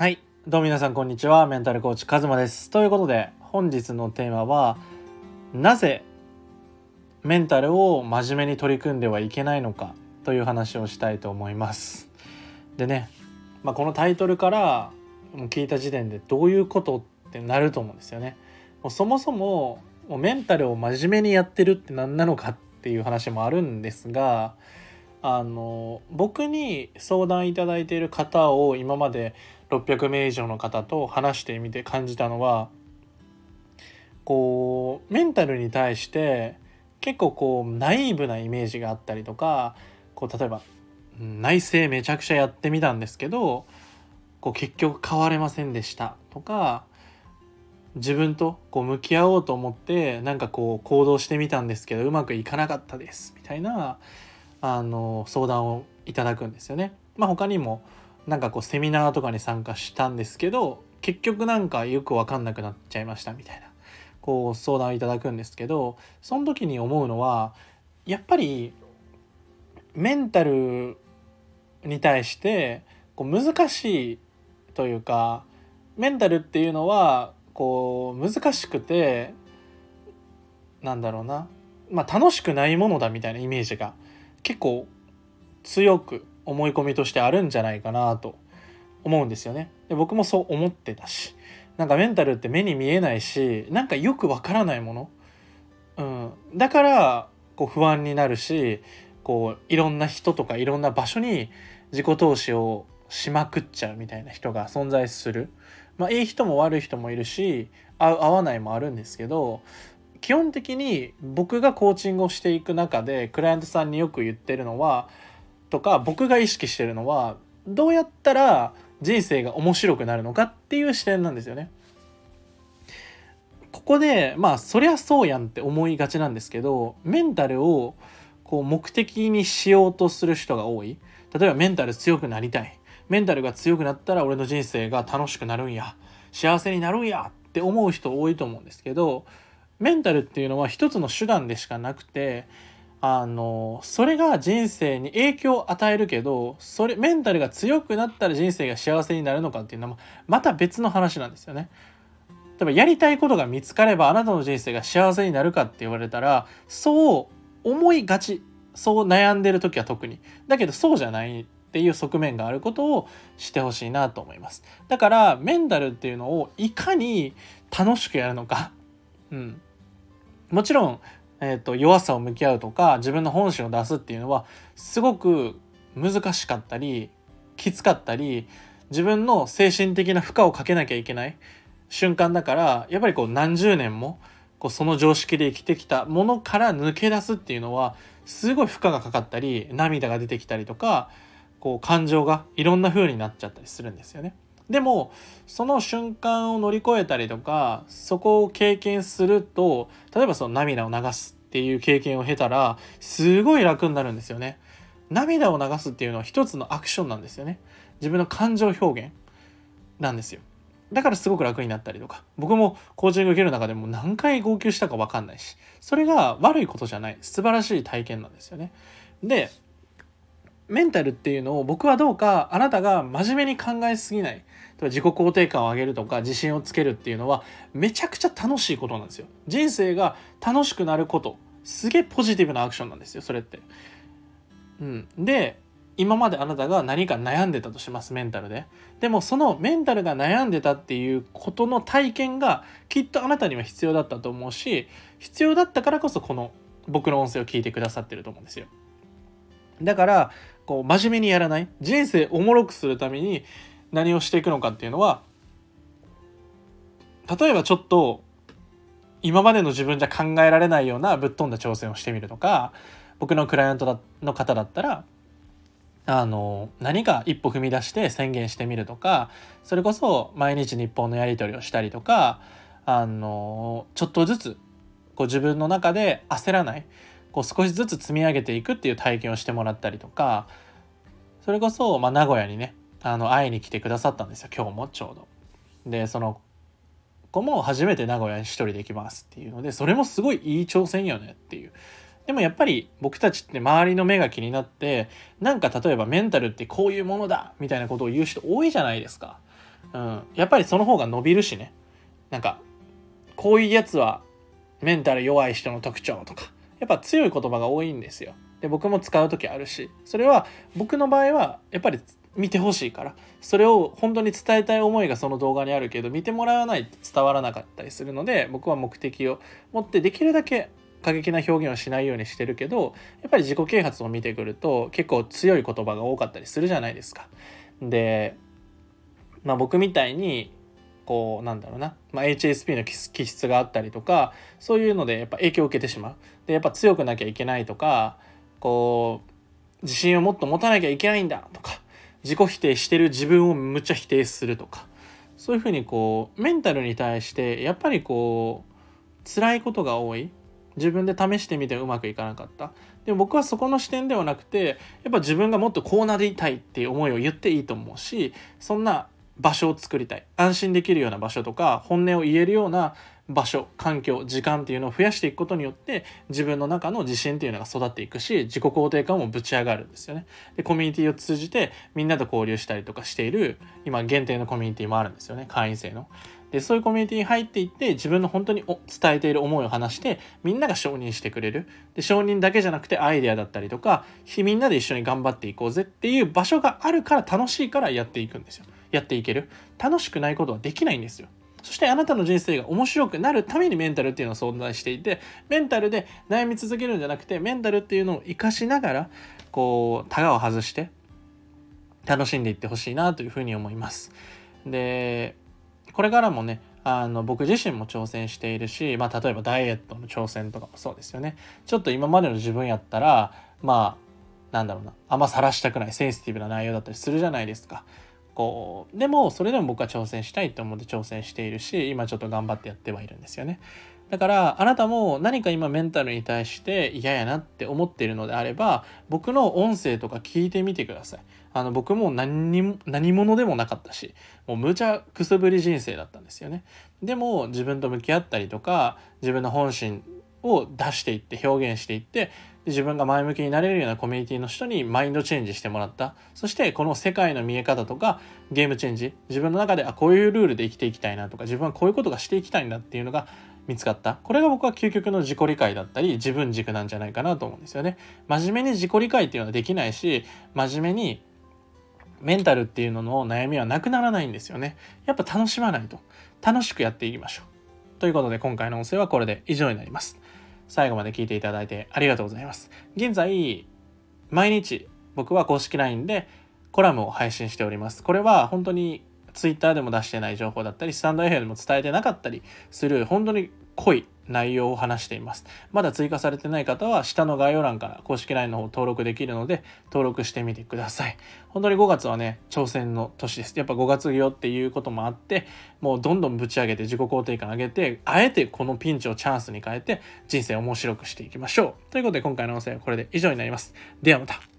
はい。どうも皆さんこんにちは。メンタルコーチカズマです。ということで本日のテーマはなぜメンタルを真面目に取り組んではいけないのかという話をしたいと思います。でね、まあ、このタイトルから聞いた時点でどういうことってなると思うんですよね。もうそもそももうメンタルを真面目にやってるって何なのかっていう話もあるんですがあの僕に相談いただいている方を今まで600名以上の方と話してみて感じたのはこうメンタルに対して結構こうナイーブなイメージがあったりとかこう例えば内政めちゃくちゃやってみたんですけどこう結局変われませんでしたとか自分とこう向き合おうと思ってなんかこう行動してみたんですけどうまくいかなかったですみたいなあの相談をいただくんですよね。まあ、他にもなんかこうセミナーとかに参加したんですけど結局なんかよく分かんなくなっちゃいましたみたいな。こう相談をいただくんですけどその時に思うのはやっぱりメンタルに対してこう難しいというかメンタルっていうのはこう難しくてなんだろうな。まあ楽しくないものだみたいなイメージが結構強く思い込みとしてあるんじゃないかなと思うんですよね。で僕もそう思ってたしなんかメンタルって目に見えないしなんかよくわからないもの、うん、だからこう不安になるしこういろんな人とかいろんな場所に自己投資をしまくっちゃうみたいな人が存在する。まあいい人も悪い人もいるし合う合わないもあるんですけど基本的に僕がコーチングをしていく中でクライアントさんによく言ってるのはとか僕が意識してるのはどうやったら人生が面白くなるのかっていう視点なんですよね。ここでまあそりゃそうやんって思いがちなんですけどメンタルをこう目的にしようとする人が多い。例えばメンタル強くなりたい。メンタルが強くなったら俺の人生が楽しくなるんや。幸せになるんやって思う人多いと思うんですけどメンタルっていうのは一つの手段でしかなくてあのそれが人生に影響を与えるけどそれメンタルが強くなったら人生が幸せになるのかっていうのはまた別の話なんですよね。例えばやりたいことが見つかればあなたの人生が幸せになるかって言われたらそう思いがちそう悩んでる時は特に。だけどそうじゃないっていう側面があることをしてほしいなと思います。だからメンタルっていうのをいかに楽しくやるのか。うん。もちろんえーと、弱さを向き合うとか自分の本心を出すっていうのはすごく難しかったりきつかったり自分の精神的な負荷をかけなきゃいけない瞬間だからやっぱりこう何十年もこうその常識で生きてきたものから抜け出すっていうのはすごい負荷がかかったり涙が出てきたりとかこう感情がいろんな風になっちゃったりするんですよね。でもその瞬間を乗り越えたりとかそこを経験すると例えばその涙を流すっていう経験を経たらすごい楽になるんですよね。涙を流すっていうのは一つのアクションなんですよね。自分の感情表現なんですよ。だからすごく楽になったりとか僕もコーチング受ける中でも何回号泣したか分かんないしそれが悪いことじゃない素晴らしい体験なんですよね。でメンタルっていうのを僕はどうかあなたが真面目に考えすぎない。自己肯定感を上げるとか自信をつけるっていうのはめちゃくちゃ楽しいことなんですよ。人生が楽しくなること。すげえポジティブなアクションなんですよそれって。うん、で今まであなたが何か悩んでたとしますメンタルで。でもそのメンタルが悩んでたっていうことの体験がきっとあなたには必要だったと思うし必要だったからこそこの僕の音声を聞いてくださってると思うんですよ。だからこう真面目にやらない？人生おもろくするために何をしていくのかっていうのは例えばちょっと今までの自分じゃ考えられないようなぶっ飛んだ挑戦をしてみるとか僕のクライアントの方だったらあの何か一歩踏み出して宣言してみるとかそれこそ毎日日本のやり取りをしたりとかあのちょっとずつこう自分の中で焦らないこう少しずつ積み上げていくっていう体験をしてもらったりとかそれこそ、まあ、名古屋にねあの会いに来てくださったんですよ今日もちょうど。でその子も初めて名古屋に一人で行きますっていうのでそれもすごいいい挑戦よねっていう。でもやっぱり僕たちって周りの目が気になってなんか例えばメンタルってこういうものだみたいなことを言う人多いじゃないですか。うん、やっぱりその方が伸びるしねなんかこういうやつはメンタル弱い人の特徴とかやっぱ強い言葉が多いんですよ。で僕も使う時あるし。それは僕の場合はやっぱり見てほしいから。それを本当に伝えたい思いがその動画にあるけど見てもらわないと伝わらなかったりするので僕は目的を持ってできるだけ過激な表現をしないようにしてるけどやっぱり自己啓発を見てくると結構強い言葉が多かったりするじゃないですか。で、まあ、僕みたいにこうなんだろうな、まあ、HSP の気質があったりとかそういうのでやっぱ影響を受けてしまう。でやっぱ強くなきゃいけないとかこう自信をもっと持たなきゃいけないんだとか自己否定してる自分をむっちゃ否定するとかそういうふうにこうメンタルに対してやっぱりこう辛いことが多い。自分で試してみてうまくいかなかった。でも僕はそこの視点ではなくてやっぱ自分がもっとこうなりたいっていう思いを言っていいと思うしそんな場所を作りたい安心できるような場所とか本音を言えるような場所環境時間っていうのを増やしていくことによって自分の中の自信っていうのが育っていくし自己肯定感もぶち上がるんですよね。でコミュニティを通じてみんなと交流したりとかしている今限定のコミュニティもあるんですよね会員制の。でそういうコミュニティに入っていって自分の本当に伝えている思いを話してみんなが承認してくれるで承認だけじゃなくてアイデアだったりとかみんなで一緒に頑張っていこうぜっていう場所があるから楽しいからやっていくんですよやっていける楽しくないことはできないんですよそしてあなたの人生が面白くなるためにメンタルっていうのを存在していてメンタルで悩み続けるんじゃなくてメンタルっていうのを生かしながらこうタガを外して楽しんでいってほしいなというふうに思います。でこれからもねあの僕自身も挑戦しているし、まあ、例えばダイエットの挑戦とかもそうですよねちょっと今までの自分やったらまあなんだろうなあんま晒したくないセンシティブな内容だったりするじゃないですか。こうでもそれでも僕は挑戦したいと思って挑戦しているし今ちょっと頑張ってやってはいるんですよね。だからあなたも何か今メンタルに対して嫌やなって思っているのであれば僕の音声とか聞いてみてください。あの僕も何にも何者でもなかったしもう無茶くすぶり人生だったんですよね。でも自分と向き合ったりとか自分の本心を出していって表現していって自分が前向きになれるようなコミュニティの人にマインドチェンジしてもらった。そしてこの世界の見え方とかゲームチェンジ。自分の中であこういうルールで生きていきたいなとか自分はこういうことがしていきたいんだっていうのが見つかった。これが僕は究極の自己理解だったり自分軸なんじゃないかなと思うんですよね。真面目に自己理解っていうのはできないし真面目にメンタルっていうのの悩みはなくならないんですよね。やっぱ楽しまないと。楽しくやっていきましょう。ということで今回の音声はこれで以上になります。最後まで聞いていただいてありがとうございます。現在、毎日僕は公式 LINE でコラムを配信しております。これは本当に Twitter でも出してない情報だったり、スタンド FM でも伝えてなかったりする本当に濃い内容を話しています。まだ追加されてない方は下の概要欄から公式 LINE の方登録できるので登録してみてください。本当に5月はね、挑戦の年です。やっぱ5月よっていうこともあって、もうどんどんぶち上げて自己肯定感上げて、あえてこのピンチをチャンスに変えて人生面白くしていきましょう。ということで今回の音声はこれで以上になります。ではまた。